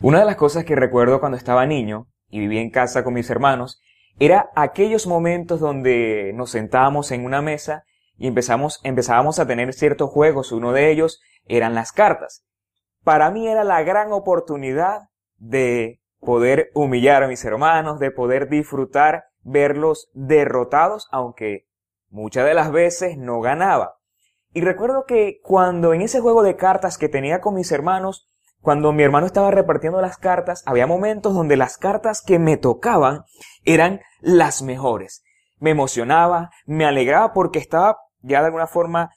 Una de las cosas que recuerdo cuando estaba niño y vivía en casa con mis hermanos era aquellos momentos donde nos sentábamos en una mesa y empezamos, empezábamos a tener ciertos juegos. Uno de ellos eran las cartas. Para mí era la gran oportunidad de poder humillar a mis hermanos, de poder disfrutar verlos derrotados, aunque muchas de las veces no ganaba. Y recuerdo que cuando en ese juego de cartas que tenía con mis hermanos, cuando mi hermano estaba repartiendo las cartas, había momentos donde las cartas que me tocaban eran las mejores. Me emocionaba, me alegraba porque estaba ya de alguna forma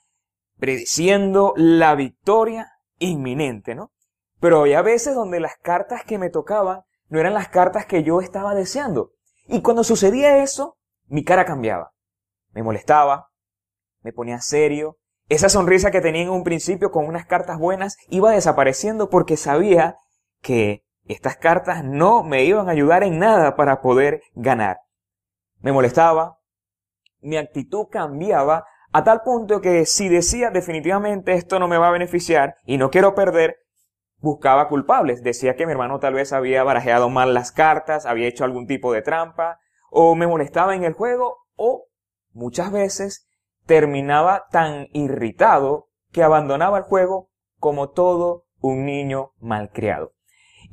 prediciendo la victoria inminente, ¿no? Pero había veces donde las cartas que me tocaban no eran las cartas que yo estaba deseando. Y cuando sucedía eso, mi cara cambiaba. Me molestaba, me ponía serio. Esa sonrisa que tenía en un principio con unas cartas buenas iba desapareciendo porque sabía que estas cartas no me iban a ayudar en nada para poder ganar. Me molestaba, mi actitud cambiaba a tal punto que si decía definitivamente esto no me va a beneficiar y no quiero perder, buscaba culpables. Decía que mi hermano tal vez había barajeado mal las cartas, había hecho algún tipo de trampa, o me molestaba en el juego, o muchas veces terminaba tan irritado que abandonaba el juego como todo un niño malcriado.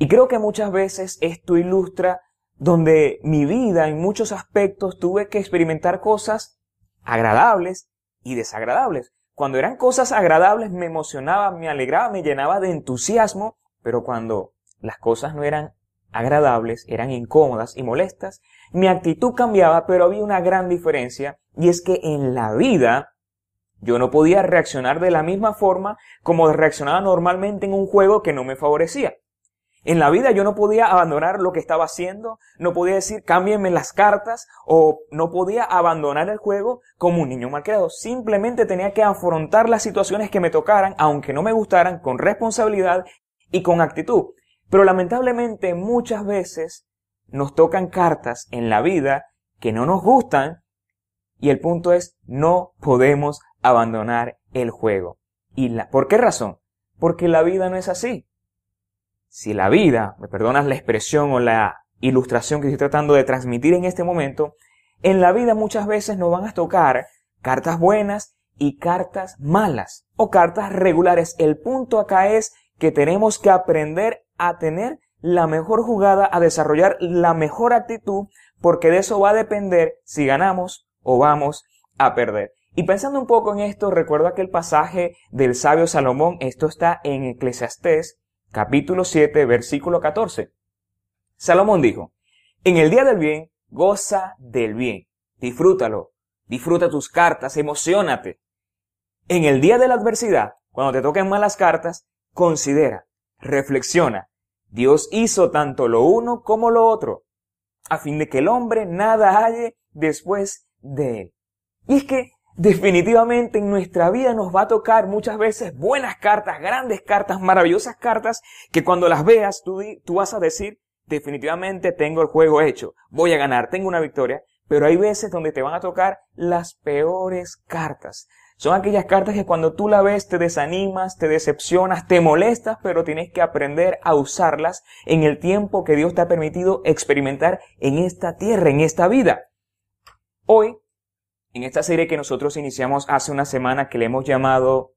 Y creo que muchas veces esto ilustra donde mi vida en muchos aspectos tuve que experimentar cosas agradables y desagradables. Cuando eran cosas agradables me emocionaba, me alegraba, me llenaba de entusiasmo, pero cuando las cosas no eran agradables, eran incómodas y molestas, mi actitud cambiaba, pero había una gran diferencia, y es que en la vida yo no podía reaccionar de la misma forma como reaccionaba normalmente en un juego que no me favorecía. En la vida yo no podía abandonar lo que estaba haciendo, no podía decir cámbienme las cartas o no podía abandonar el juego como un niño malcriado. Simplemente tenía que afrontar las situaciones que me tocaran, aunque no me gustaran, con responsabilidad y con actitud. Pero lamentablemente muchas veces nos tocan cartas en la vida que no nos gustan y el punto es no podemos abandonar el juego. ¿Y la, por qué razón? Porque la vida no es así si la vida, me perdonas la expresión o la ilustración que estoy tratando de transmitir en este momento, en la vida muchas veces nos van a tocar cartas buenas y cartas malas o cartas regulares. El punto acá es que tenemos que aprender a tener la mejor jugada, a desarrollar la mejor actitud, porque de eso va a depender si ganamos o vamos a perder. Y pensando un poco en esto, recuerdo aquel pasaje del sabio Salomón, esto está en Eclesiastés, capítulo 7, versículo 14. Salomón dijo, en el día del bien, goza del bien, disfrútalo, disfruta tus cartas, emocionate. En el día de la adversidad, cuando te toquen malas cartas, considera, reflexiona, Dios hizo tanto lo uno como lo otro, a fin de que el hombre nada halle después de él. Y es que definitivamente en nuestra vida nos va a tocar muchas veces buenas cartas, grandes cartas, maravillosas cartas, que cuando las veas tú, tú vas a decir, definitivamente tengo el juego hecho, voy a ganar, tengo una victoria, pero hay veces donde te van a tocar las peores cartas. Son aquellas cartas que cuando tú la ves te desanimas, te decepcionas, te molestas, pero tienes que aprender a usarlas en el tiempo que Dios te ha permitido experimentar en esta tierra, en esta vida. Hoy en esta serie que nosotros iniciamos hace una semana que le hemos llamado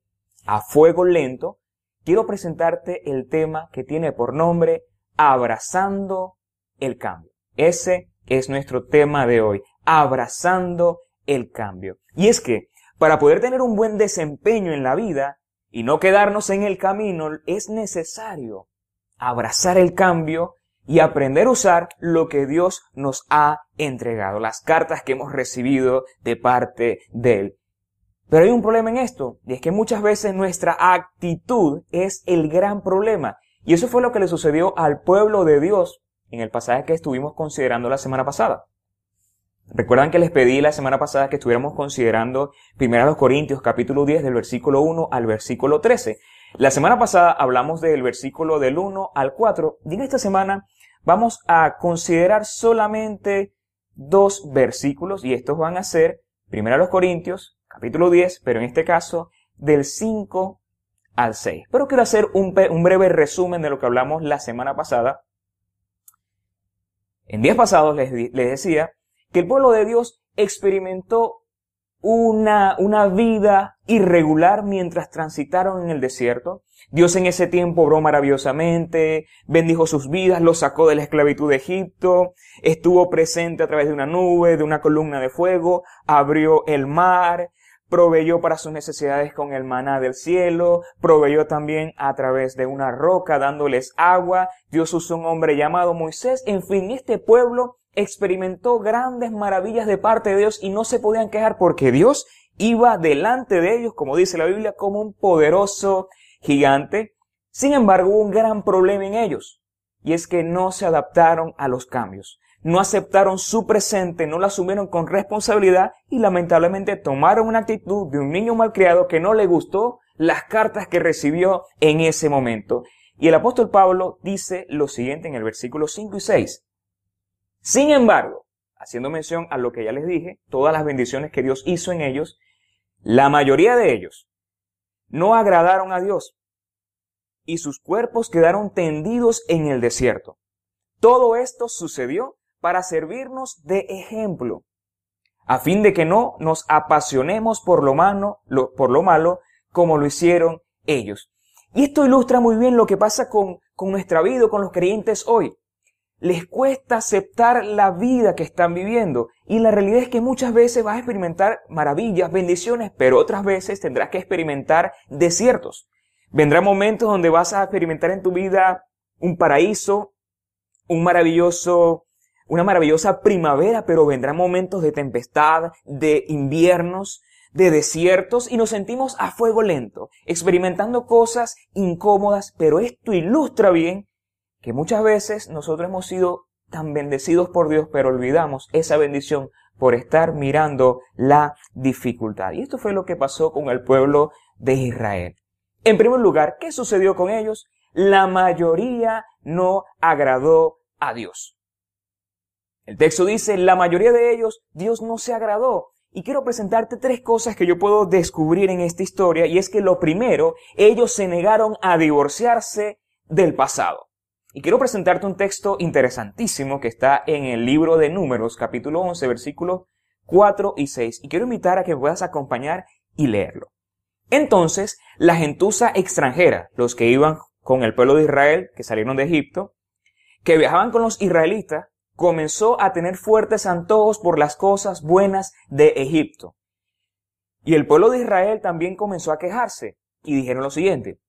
A Fuego Lento, quiero presentarte el tema que tiene por nombre Abrazando el Cambio. Ese es nuestro tema de hoy, abrazando el cambio. Y es que para poder tener un buen desempeño en la vida y no quedarnos en el camino, es necesario abrazar el cambio y aprender a usar lo que Dios nos ha entregado, las cartas que hemos recibido de parte de Él. Pero hay un problema en esto, y es que muchas veces nuestra actitud es el gran problema. Y eso fue lo que le sucedió al pueblo de Dios en el pasaje que estuvimos considerando la semana pasada. Recuerdan que les pedí la semana pasada que estuviéramos considerando 1 Corintios capítulo 10 del versículo 1 al versículo 13. La semana pasada hablamos del versículo del 1 al 4 y en esta semana vamos a considerar solamente dos versículos y estos van a ser, primero a los Corintios, capítulo 10, pero en este caso del 5 al 6. Pero quiero hacer un, breve resumen de lo que hablamos la semana pasada. En días pasados les, les decía que el pueblo de Dios experimentó una, una vida irregular mientras transitaron en el desierto. Dios en ese tiempo obró maravillosamente, bendijo sus vidas, los sacó de la esclavitud de Egipto, estuvo presente a través de una nube, de una columna de fuego, abrió el mar, proveyó para sus necesidades con el maná del cielo, proveyó también a través de una roca dándoles agua, Dios usó un hombre llamado Moisés, en fin, este pueblo experimentó grandes maravillas de parte de Dios y no se podían quejar porque Dios iba delante de ellos, como dice la Biblia, como un poderoso gigante. Sin embargo, hubo un gran problema en ellos, y es que no se adaptaron a los cambios. No aceptaron su presente, no lo asumieron con responsabilidad y lamentablemente tomaron una actitud de un niño malcriado que no le gustó las cartas que recibió en ese momento. Y el apóstol Pablo dice lo siguiente en el versículo 5 y 6. Sin embargo, haciendo mención a lo que ya les dije, todas las bendiciones que Dios hizo en ellos, la mayoría de ellos no agradaron a Dios y sus cuerpos quedaron tendidos en el desierto. Todo esto sucedió para servirnos de ejemplo, a fin de que no nos apasionemos por lo malo, por lo malo como lo hicieron ellos. Y esto ilustra muy bien lo que pasa con, con nuestra vida, con los creyentes hoy les cuesta aceptar la vida que están viviendo. Y la realidad es que muchas veces vas a experimentar maravillas, bendiciones, pero otras veces tendrás que experimentar desiertos. Vendrán momentos donde vas a experimentar en tu vida un paraíso, un maravilloso, una maravillosa primavera, pero vendrán momentos de tempestad, de inviernos, de desiertos y nos sentimos a fuego lento, experimentando cosas incómodas, pero esto ilustra bien que muchas veces nosotros hemos sido tan bendecidos por Dios, pero olvidamos esa bendición por estar mirando la dificultad. Y esto fue lo que pasó con el pueblo de Israel. En primer lugar, ¿qué sucedió con ellos? La mayoría no agradó a Dios. El texto dice, la mayoría de ellos, Dios no se agradó. Y quiero presentarte tres cosas que yo puedo descubrir en esta historia, y es que lo primero, ellos se negaron a divorciarse del pasado. Y quiero presentarte un texto interesantísimo que está en el libro de Números, capítulo 11, versículos 4 y 6. Y quiero invitar a que puedas acompañar y leerlo. Entonces, la gentuza extranjera, los que iban con el pueblo de Israel, que salieron de Egipto, que viajaban con los israelitas, comenzó a tener fuertes antojos por las cosas buenas de Egipto. Y el pueblo de Israel también comenzó a quejarse y dijeron lo siguiente,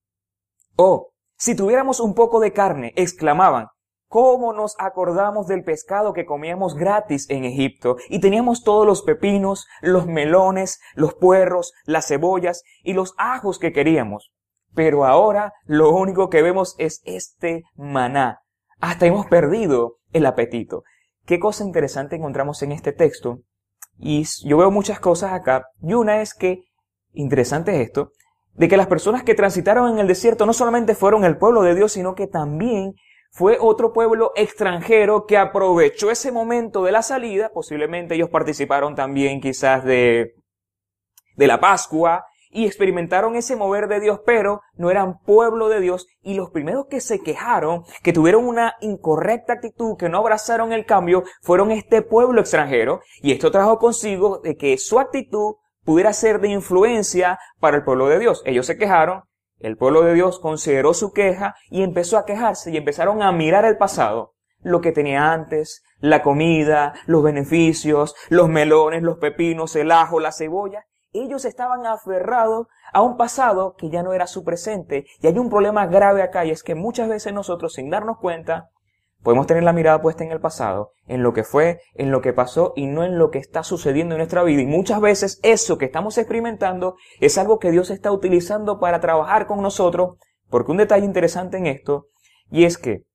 Oh, si tuviéramos un poco de carne, exclamaban, ¿cómo nos acordamos del pescado que comíamos gratis en Egipto? Y teníamos todos los pepinos, los melones, los puerros, las cebollas y los ajos que queríamos. Pero ahora lo único que vemos es este maná. Hasta hemos perdido el apetito. Qué cosa interesante encontramos en este texto. Y yo veo muchas cosas acá. Y una es que, interesante es esto, de que las personas que transitaron en el desierto no solamente fueron el pueblo de Dios, sino que también fue otro pueblo extranjero que aprovechó ese momento de la salida, posiblemente ellos participaron también quizás de, de la Pascua, y experimentaron ese mover de Dios, pero no eran pueblo de Dios, y los primeros que se quejaron, que tuvieron una incorrecta actitud, que no abrazaron el cambio, fueron este pueblo extranjero, y esto trajo consigo de que su actitud pudiera ser de influencia para el pueblo de Dios. Ellos se quejaron, el pueblo de Dios consideró su queja y empezó a quejarse y empezaron a mirar el pasado, lo que tenía antes, la comida, los beneficios, los melones, los pepinos, el ajo, la cebolla. Ellos estaban aferrados a un pasado que ya no era su presente. Y hay un problema grave acá y es que muchas veces nosotros sin darnos cuenta Podemos tener la mirada puesta en el pasado, en lo que fue, en lo que pasó y no en lo que está sucediendo en nuestra vida. Y muchas veces eso que estamos experimentando es algo que Dios está utilizando para trabajar con nosotros. Porque un detalle interesante en esto, y es que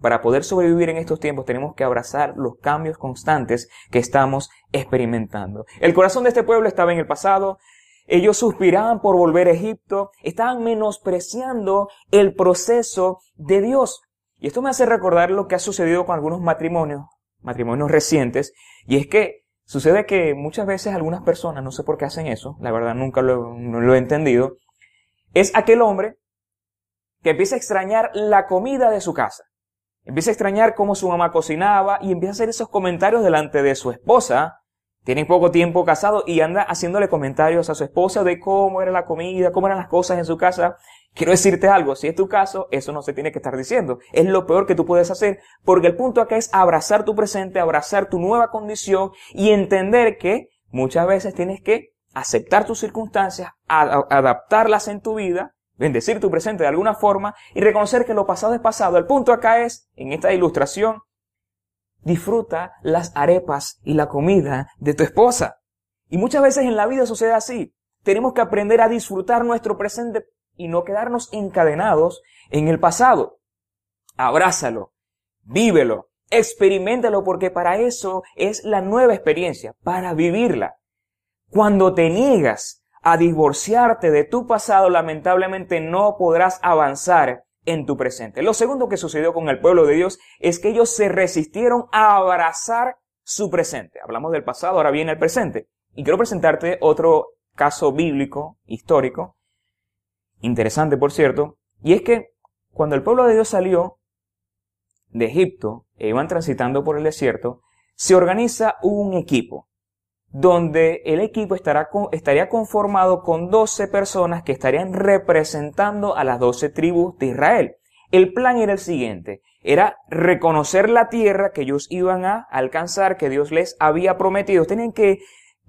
para poder sobrevivir en estos tiempos tenemos que abrazar los cambios constantes que estamos experimentando. El corazón de este pueblo estaba en el pasado, ellos suspiraban por volver a Egipto, estaban menospreciando el proceso de Dios. Y esto me hace recordar lo que ha sucedido con algunos matrimonios, matrimonios recientes, y es que sucede que muchas veces algunas personas, no sé por qué hacen eso, la verdad nunca lo, he entendido, es aquel hombre que empieza a extrañar la comida de su casa. Empieza a extrañar cómo su mamá cocinaba y empieza a hacer esos comentarios delante de su esposa. Tiene poco tiempo casado y anda haciéndole comentarios a su esposa de cómo era la comida, cómo eran las cosas en su casa. Quiero decirte algo, si es tu caso, eso no se tiene que estar diciendo. Es lo peor que tú puedes hacer, porque el punto acá es abrazar tu presente, abrazar tu nueva condición y entender que muchas veces tienes que aceptar tus circunstancias, adaptarlas en tu vida bendecir tu presente de alguna forma y reconocer que lo pasado es pasado. El punto acá es, en esta ilustración, disfruta las arepas y la comida de tu esposa. Y muchas veces en la vida sucede así. Tenemos que aprender a disfrutar nuestro presente y no quedarnos encadenados en el pasado. Abrázalo, vívelo, experimentalo porque para eso es la nueva experiencia, para vivirla. Cuando te niegas a divorciarte de tu pasado, lamentablemente no podrás avanzar en tu presente. Lo segundo que sucedió con el pueblo de Dios es que ellos se resistieron a abrazar su presente. Hablamos del pasado, ahora viene el presente. Y quiero presentarte otro caso bíblico, histórico, interesante por cierto, y es que cuando el pueblo de Dios salió de Egipto e iban transitando por el desierto, se organiza un equipo donde el equipo estaría conformado con 12 personas que estarían representando a las 12 tribus de Israel. El plan era el siguiente, era reconocer la tierra que ellos iban a alcanzar, que Dios les había prometido. Tenían que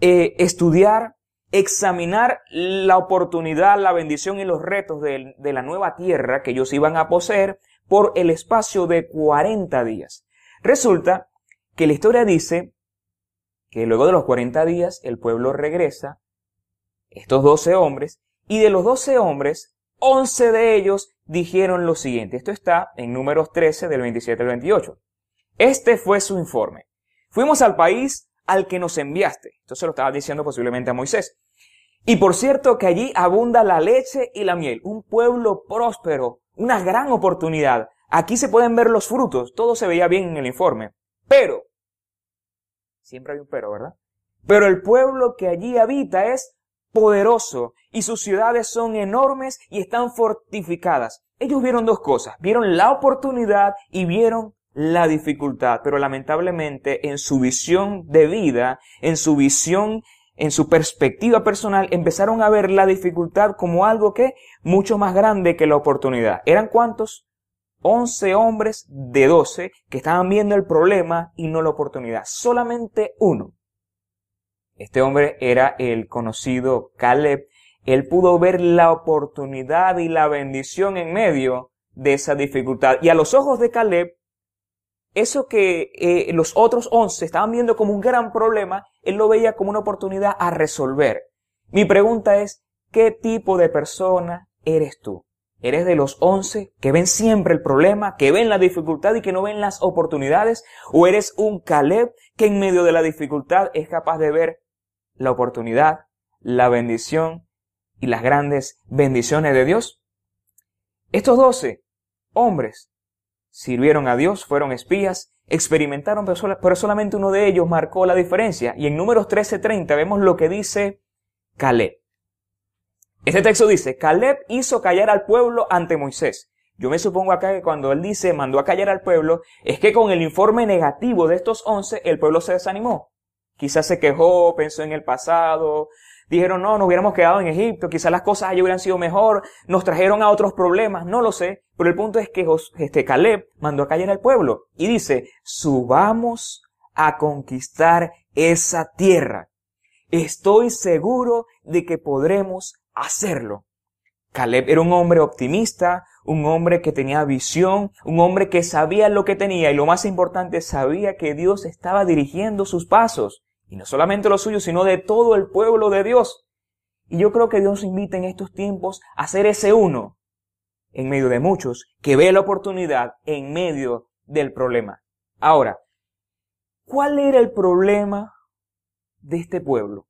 eh, estudiar, examinar la oportunidad, la bendición y los retos de, de la nueva tierra que ellos iban a poseer por el espacio de 40 días. Resulta que la historia dice que luego de los 40 días el pueblo regresa, estos 12 hombres, y de los 12 hombres, 11 de ellos dijeron lo siguiente. Esto está en números 13 del 27 al 28. Este fue su informe. Fuimos al país al que nos enviaste. Esto se lo estaba diciendo posiblemente a Moisés. Y por cierto que allí abunda la leche y la miel, un pueblo próspero, una gran oportunidad. Aquí se pueden ver los frutos, todo se veía bien en el informe. Pero Siempre hay un pero, ¿verdad? Pero el pueblo que allí habita es poderoso y sus ciudades son enormes y están fortificadas. Ellos vieron dos cosas, vieron la oportunidad y vieron la dificultad, pero lamentablemente en su visión de vida, en su visión, en su perspectiva personal, empezaron a ver la dificultad como algo que mucho más grande que la oportunidad. ¿Eran cuántos? 11 hombres de 12 que estaban viendo el problema y no la oportunidad. Solamente uno. Este hombre era el conocido Caleb. Él pudo ver la oportunidad y la bendición en medio de esa dificultad. Y a los ojos de Caleb, eso que eh, los otros 11 estaban viendo como un gran problema, él lo veía como una oportunidad a resolver. Mi pregunta es, ¿qué tipo de persona eres tú? ¿Eres de los once que ven siempre el problema, que ven la dificultad y que no ven las oportunidades? ¿O eres un Caleb que en medio de la dificultad es capaz de ver la oportunidad, la bendición y las grandes bendiciones de Dios? Estos doce hombres sirvieron a Dios, fueron espías, experimentaron, pero solamente uno de ellos marcó la diferencia. Y en números 13:30 vemos lo que dice Caleb. Este texto dice, Caleb hizo callar al pueblo ante Moisés. Yo me supongo acá que cuando él dice mandó a callar al pueblo, es que con el informe negativo de estos once, el pueblo se desanimó. Quizás se quejó, pensó en el pasado, dijeron, no, nos hubiéramos quedado en Egipto, quizás las cosas allí hubieran sido mejor, nos trajeron a otros problemas, no lo sé, pero el punto es que este Caleb mandó a callar al pueblo y dice, subamos a conquistar esa tierra. Estoy seguro de que podremos hacerlo. Caleb era un hombre optimista, un hombre que tenía visión, un hombre que sabía lo que tenía y lo más importante, sabía que Dios estaba dirigiendo sus pasos. Y no solamente los suyos, sino de todo el pueblo de Dios. Y yo creo que Dios invita en estos tiempos a ser ese uno, en medio de muchos, que ve la oportunidad en medio del problema. Ahora, ¿cuál era el problema de este pueblo?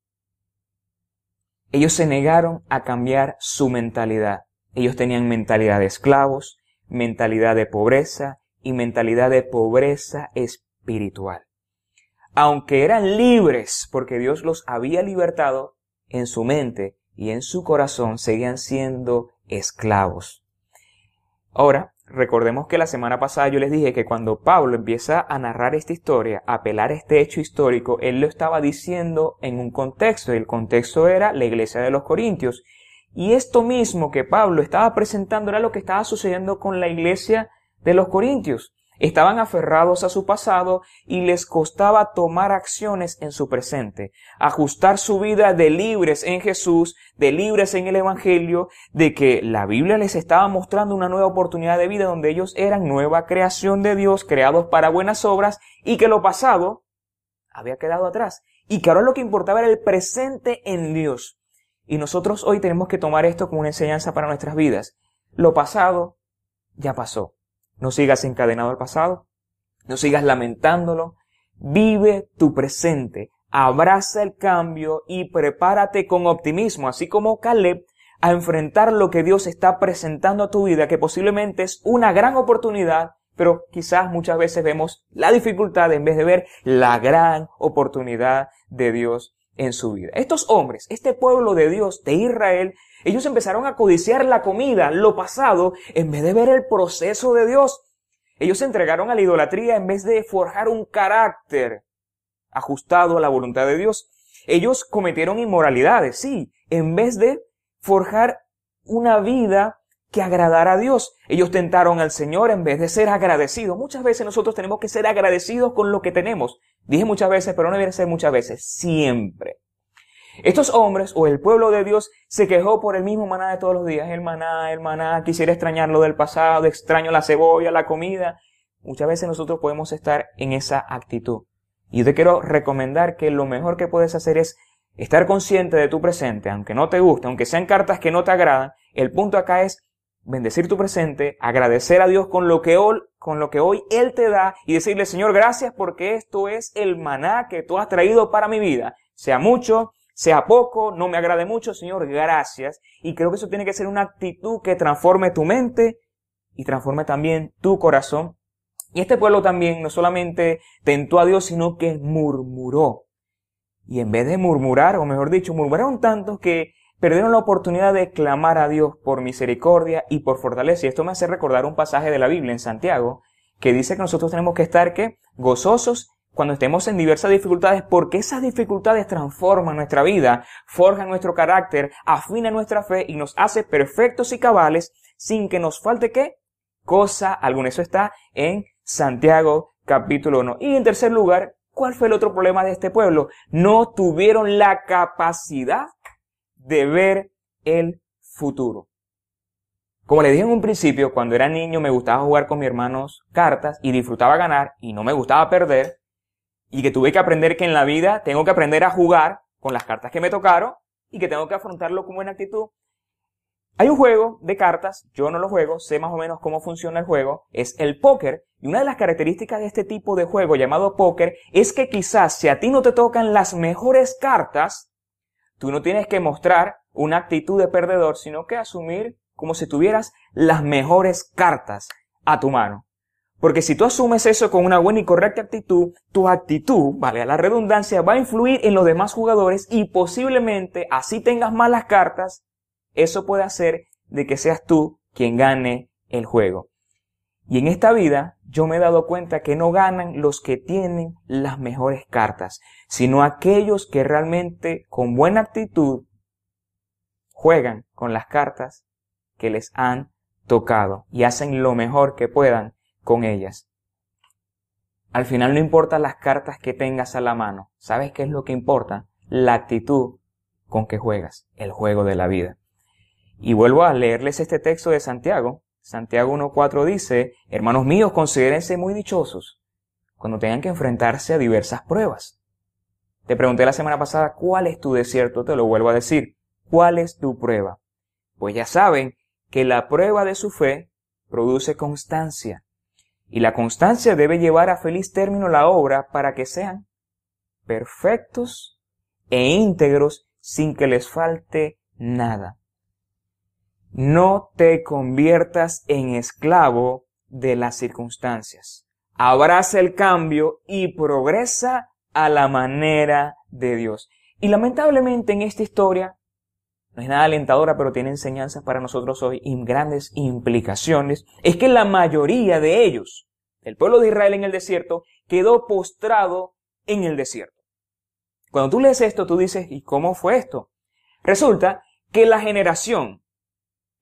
Ellos se negaron a cambiar su mentalidad. Ellos tenían mentalidad de esclavos, mentalidad de pobreza y mentalidad de pobreza espiritual. Aunque eran libres porque Dios los había libertado, en su mente y en su corazón seguían siendo esclavos. Ahora, recordemos que la semana pasada yo les dije que cuando Pablo empieza a narrar esta historia, a apelar este hecho histórico, él lo estaba diciendo en un contexto, y el contexto era la iglesia de los Corintios. Y esto mismo que Pablo estaba presentando era lo que estaba sucediendo con la iglesia de los Corintios. Estaban aferrados a su pasado y les costaba tomar acciones en su presente, ajustar su vida de libres en Jesús, de libres en el Evangelio, de que la Biblia les estaba mostrando una nueva oportunidad de vida donde ellos eran nueva creación de Dios, creados para buenas obras, y que lo pasado había quedado atrás, y que ahora lo que importaba era el presente en Dios. Y nosotros hoy tenemos que tomar esto como una enseñanza para nuestras vidas. Lo pasado ya pasó. No sigas encadenado al pasado. No sigas lamentándolo. Vive tu presente. Abraza el cambio y prepárate con optimismo, así como Caleb, a enfrentar lo que Dios está presentando a tu vida, que posiblemente es una gran oportunidad, pero quizás muchas veces vemos la dificultad en vez de ver la gran oportunidad de Dios en su vida. Estos hombres, este pueblo de Dios, de Israel, ellos empezaron a codiciar la comida, lo pasado, en vez de ver el proceso de Dios. Ellos se entregaron a la idolatría en vez de forjar un carácter ajustado a la voluntad de Dios. Ellos cometieron inmoralidades, sí, en vez de forjar una vida que agradara a Dios. Ellos tentaron al Señor en vez de ser agradecidos. Muchas veces nosotros tenemos que ser agradecidos con lo que tenemos. Dije muchas veces, pero no debe ser muchas veces, siempre. Estos hombres o el pueblo de Dios se quejó por el mismo maná de todos los días. El maná, el maná, quisiera extrañar lo del pasado, extraño la cebolla, la comida. Muchas veces nosotros podemos estar en esa actitud. Y yo te quiero recomendar que lo mejor que puedes hacer es estar consciente de tu presente, aunque no te guste, aunque sean cartas que no te agradan. El punto acá es bendecir tu presente, agradecer a Dios con lo que con lo que hoy Él te da y decirle, Señor, gracias porque esto es el maná que tú has traído para mi vida. Sea mucho, sea poco, no me agrade mucho, Señor, gracias. Y creo que eso tiene que ser una actitud que transforme tu mente y transforme también tu corazón. Y este pueblo también no solamente tentó a Dios, sino que murmuró. Y en vez de murmurar, o mejor dicho, murmuraron tanto que perdieron la oportunidad de clamar a Dios por misericordia y por fortaleza. Y esto me hace recordar un pasaje de la Biblia en Santiago, que dice que nosotros tenemos que estar ¿qué? gozosos cuando estemos en diversas dificultades, porque esas dificultades transforman nuestra vida, forjan nuestro carácter, afinan nuestra fe y nos hace perfectos y cabales sin que nos falte qué? Cosa alguna. Eso está en Santiago capítulo 1. Y en tercer lugar, ¿cuál fue el otro problema de este pueblo? No tuvieron la capacidad de ver el futuro. Como le dije en un principio, cuando era niño me gustaba jugar con mis hermanos cartas y disfrutaba ganar y no me gustaba perder, y que tuve que aprender que en la vida tengo que aprender a jugar con las cartas que me tocaron y que tengo que afrontarlo con buena actitud. Hay un juego de cartas, yo no lo juego, sé más o menos cómo funciona el juego, es el póker, y una de las características de este tipo de juego llamado póker es que quizás si a ti no te tocan las mejores cartas, tú no tienes que mostrar una actitud de perdedor, sino que asumir como si tuvieras las mejores cartas a tu mano. Porque si tú asumes eso con una buena y correcta actitud, tu actitud, vale, a la redundancia, va a influir en los demás jugadores y posiblemente así tengas malas cartas, eso puede hacer de que seas tú quien gane el juego. Y en esta vida yo me he dado cuenta que no ganan los que tienen las mejores cartas, sino aquellos que realmente con buena actitud juegan con las cartas que les han tocado y hacen lo mejor que puedan con ellas. Al final no importa las cartas que tengas a la mano. ¿Sabes qué es lo que importa? La actitud con que juegas, el juego de la vida. Y vuelvo a leerles este texto de Santiago. Santiago 1.4 dice, hermanos míos, considérense muy dichosos cuando tengan que enfrentarse a diversas pruebas. Te pregunté la semana pasada, ¿cuál es tu desierto? Te lo vuelvo a decir. ¿Cuál es tu prueba? Pues ya saben que la prueba de su fe produce constancia y la constancia debe llevar a feliz término la obra para que sean perfectos e íntegros sin que les falte nada. No te conviertas en esclavo de las circunstancias. Abraza el cambio y progresa a la manera de Dios. Y lamentablemente en esta historia no es nada alentadora, pero tiene enseñanzas para nosotros hoy y grandes implicaciones, es que la mayoría de ellos, el pueblo de Israel en el desierto, quedó postrado en el desierto. Cuando tú lees esto, tú dices, ¿y cómo fue esto? Resulta que la generación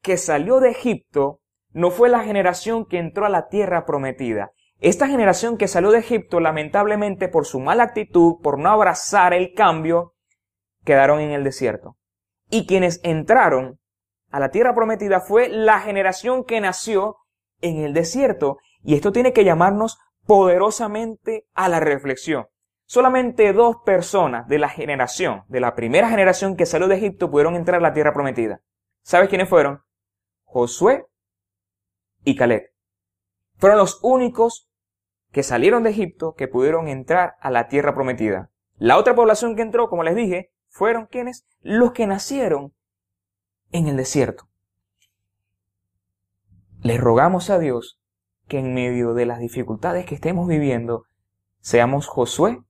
que salió de Egipto no fue la generación que entró a la tierra prometida. Esta generación que salió de Egipto, lamentablemente por su mala actitud, por no abrazar el cambio, quedaron en el desierto. Y quienes entraron a la tierra prometida fue la generación que nació en el desierto. Y esto tiene que llamarnos poderosamente a la reflexión. Solamente dos personas de la generación, de la primera generación que salió de Egipto, pudieron entrar a la tierra prometida. ¿Sabes quiénes fueron? Josué y Caleb. Fueron los únicos que salieron de Egipto que pudieron entrar a la tierra prometida. La otra población que entró, como les dije, fueron quienes? Los que nacieron en el desierto. Les rogamos a Dios que en medio de las dificultades que estemos viviendo, seamos Josué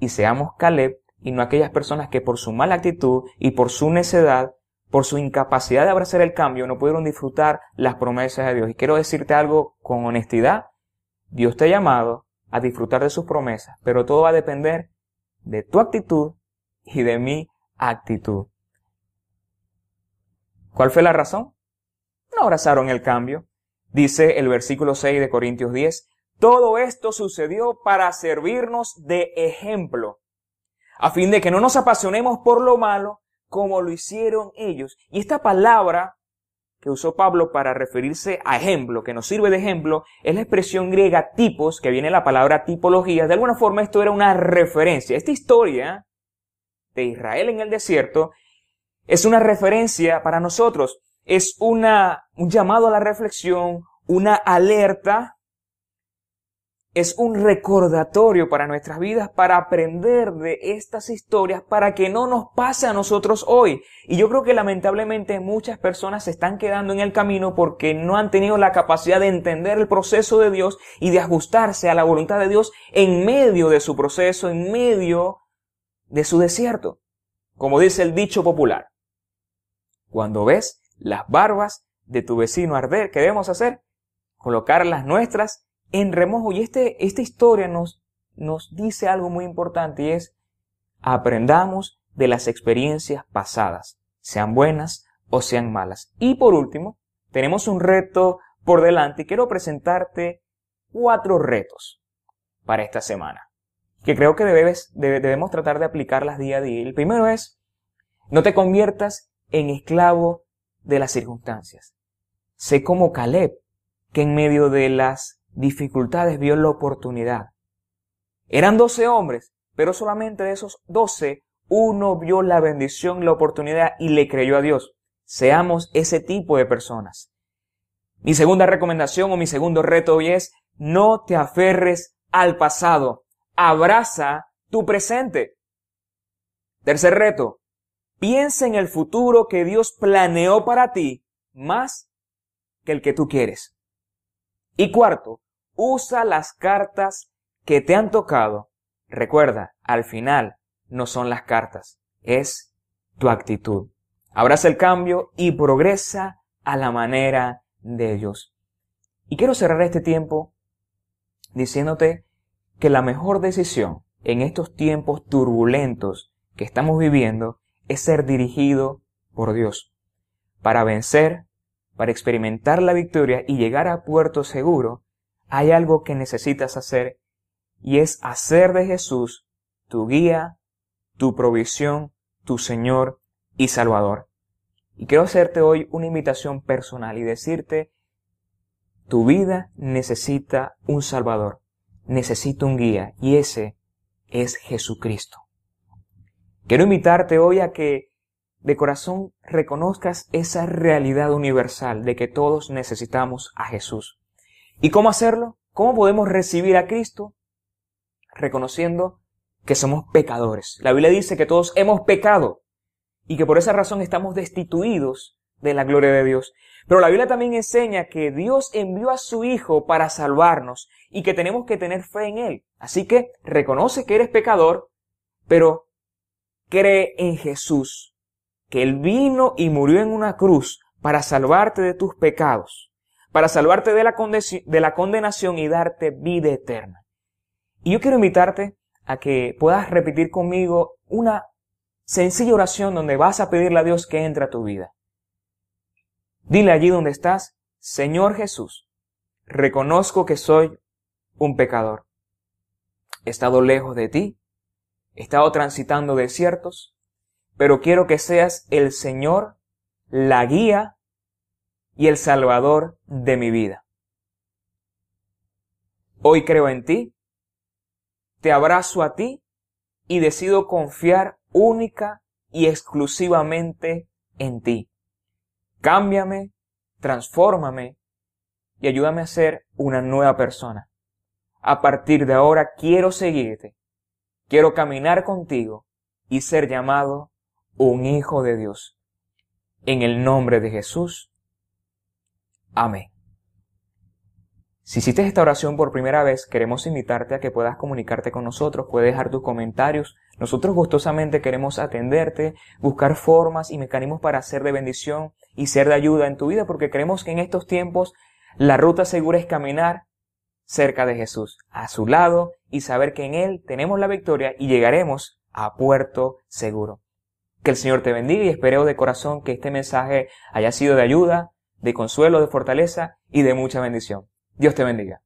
y seamos Caleb y no aquellas personas que por su mala actitud y por su necedad, por su incapacidad de abrazar el cambio, no pudieron disfrutar las promesas de Dios. Y quiero decirte algo con honestidad. Dios te ha llamado a disfrutar de sus promesas, pero todo va a depender de tu actitud y de mi actitud. ¿Cuál fue la razón? No abrazaron el cambio. Dice el versículo 6 de Corintios 10, todo esto sucedió para servirnos de ejemplo, a fin de que no nos apasionemos por lo malo como lo hicieron ellos. Y esta palabra que usó Pablo para referirse a ejemplo, que nos sirve de ejemplo, es la expresión griega tipos, que viene la palabra tipología. De alguna forma esto era una referencia. Esta historia de Israel en el desierto es una referencia para nosotros. Es una, un llamado a la reflexión, una alerta es un recordatorio para nuestras vidas, para aprender de estas historias, para que no nos pase a nosotros hoy. Y yo creo que lamentablemente muchas personas se están quedando en el camino porque no han tenido la capacidad de entender el proceso de Dios y de ajustarse a la voluntad de Dios en medio de su proceso, en medio de su desierto. Como dice el dicho popular, cuando ves las barbas de tu vecino arder, ¿qué debemos hacer? Colocar las nuestras en remojo. Y este, esta historia nos, nos dice algo muy importante y es aprendamos de las experiencias pasadas, sean buenas o sean malas. Y por último, tenemos un reto por delante y quiero presentarte cuatro retos para esta semana que creo que debes, debemos tratar de aplicarlas día a día. El primero es, no te conviertas en esclavo de las circunstancias. Sé como Caleb, que en medio de las dificultades vio la oportunidad. Eran doce hombres, pero solamente de esos doce, uno vio la bendición, la oportunidad y le creyó a Dios. Seamos ese tipo de personas. Mi segunda recomendación o mi segundo reto hoy es, no te aferres al pasado, abraza tu presente. Tercer reto, piensa en el futuro que Dios planeó para ti más que el que tú quieres. Y cuarto, Usa las cartas que te han tocado. Recuerda, al final no son las cartas, es tu actitud. Abraza el cambio y progresa a la manera de ellos. Y quiero cerrar este tiempo diciéndote que la mejor decisión en estos tiempos turbulentos que estamos viviendo es ser dirigido por Dios para vencer, para experimentar la victoria y llegar a puerto seguro hay algo que necesitas hacer y es hacer de Jesús tu guía, tu provisión, tu Señor y Salvador. Y quiero hacerte hoy una invitación personal y decirte, tu vida necesita un Salvador, necesita un guía y ese es Jesucristo. Quiero invitarte hoy a que de corazón reconozcas esa realidad universal de que todos necesitamos a Jesús. ¿Y cómo hacerlo? ¿Cómo podemos recibir a Cristo? Reconociendo que somos pecadores. La Biblia dice que todos hemos pecado y que por esa razón estamos destituidos de la gloria de Dios. Pero la Biblia también enseña que Dios envió a su Hijo para salvarnos y que tenemos que tener fe en Él. Así que reconoce que eres pecador, pero cree en Jesús, que Él vino y murió en una cruz para salvarte de tus pecados, para salvarte de la, de la condenación y darte vida eterna. Y yo quiero invitarte a que puedas repetir conmigo una sencilla oración donde vas a pedirle a Dios que entre a tu vida. Dile allí donde estás, Señor Jesús, reconozco que soy un pecador. He estado lejos de ti, he estado transitando desiertos, pero quiero que seas el Señor, la guía y el Salvador de mi vida. Hoy creo en ti, te abrazo a ti y decido confiar única y exclusivamente en ti. Cámbiame, transfórmame y ayúdame a ser una nueva persona. A partir de ahora quiero seguirte, quiero caminar contigo y ser llamado un hijo de Dios. En el nombre de Jesús. Amén. Si hiciste esta oración por primera vez, queremos invitarte a que puedas comunicarte con nosotros, puedes dejar tus comentarios. Nosotros gustosamente queremos atenderte, buscar formas y mecanismos para ser de bendición y ser de ayuda en tu vida, porque creemos que en estos tiempos la ruta segura es caminar cerca de Jesús, a su lado y saber que en Él tenemos la victoria y llegaremos a puerto seguro. Que el Señor te bendiga y espero de corazón que este mensaje haya sido de ayuda, de consuelo, de fortaleza y de mucha bendición. Dios te bendiga.